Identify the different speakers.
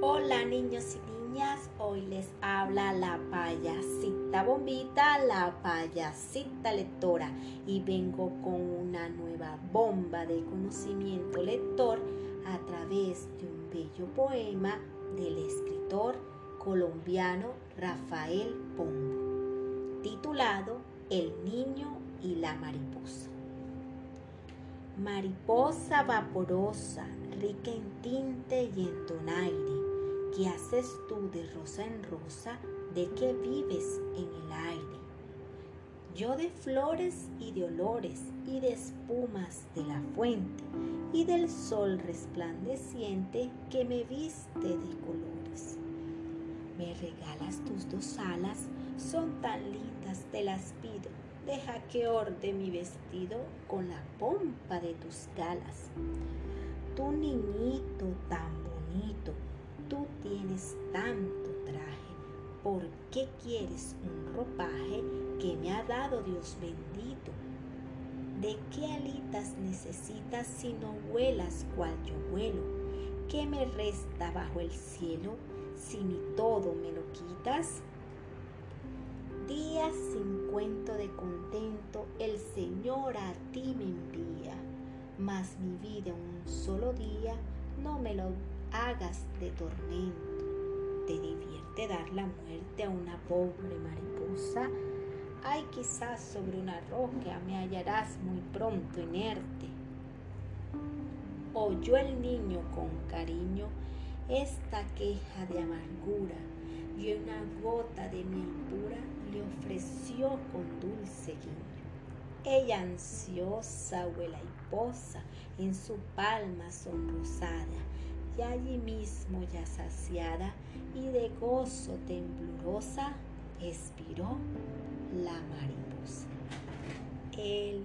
Speaker 1: Hola niños y niñas, hoy les habla la payasita bombita, la payasita lectora y vengo con una nueva bomba de conocimiento lector a través de un bello poema del escritor colombiano Rafael Pombo, titulado El niño y la mariposa. Mariposa vaporosa, rica en tinte y en donaire, ¿qué haces tú de rosa en rosa? ¿De qué vives en el aire? Yo de flores y de olores y de espumas de la fuente y del sol resplandeciente que me viste de colores. Me regalas tus dos alas, son tan lindas, te las pido deja que orde mi vestido con la pompa de tus galas. Tu niñito tan ¿Por qué quieres un ropaje que me ha dado Dios bendito? ¿De qué alitas necesitas si no vuelas cual yo vuelo? ¿Qué me resta bajo el cielo si ni todo me lo quitas? Días sin cuento de contento el Señor a ti me envía, mas mi vida un solo día no me lo hagas de tormento. ¿Te divierte dar la muerte a una pobre mariposa? Ay, quizás sobre una roca me hallarás muy pronto inerte. Oyó el niño con cariño esta queja de amargura y una gota de miel pura le ofreció con dulce guiño. Ella ansiosa, abuela y posa, en su palma sonrosada, y allí mismo ya saciada y de gozo temblorosa, expiró la mariposa. El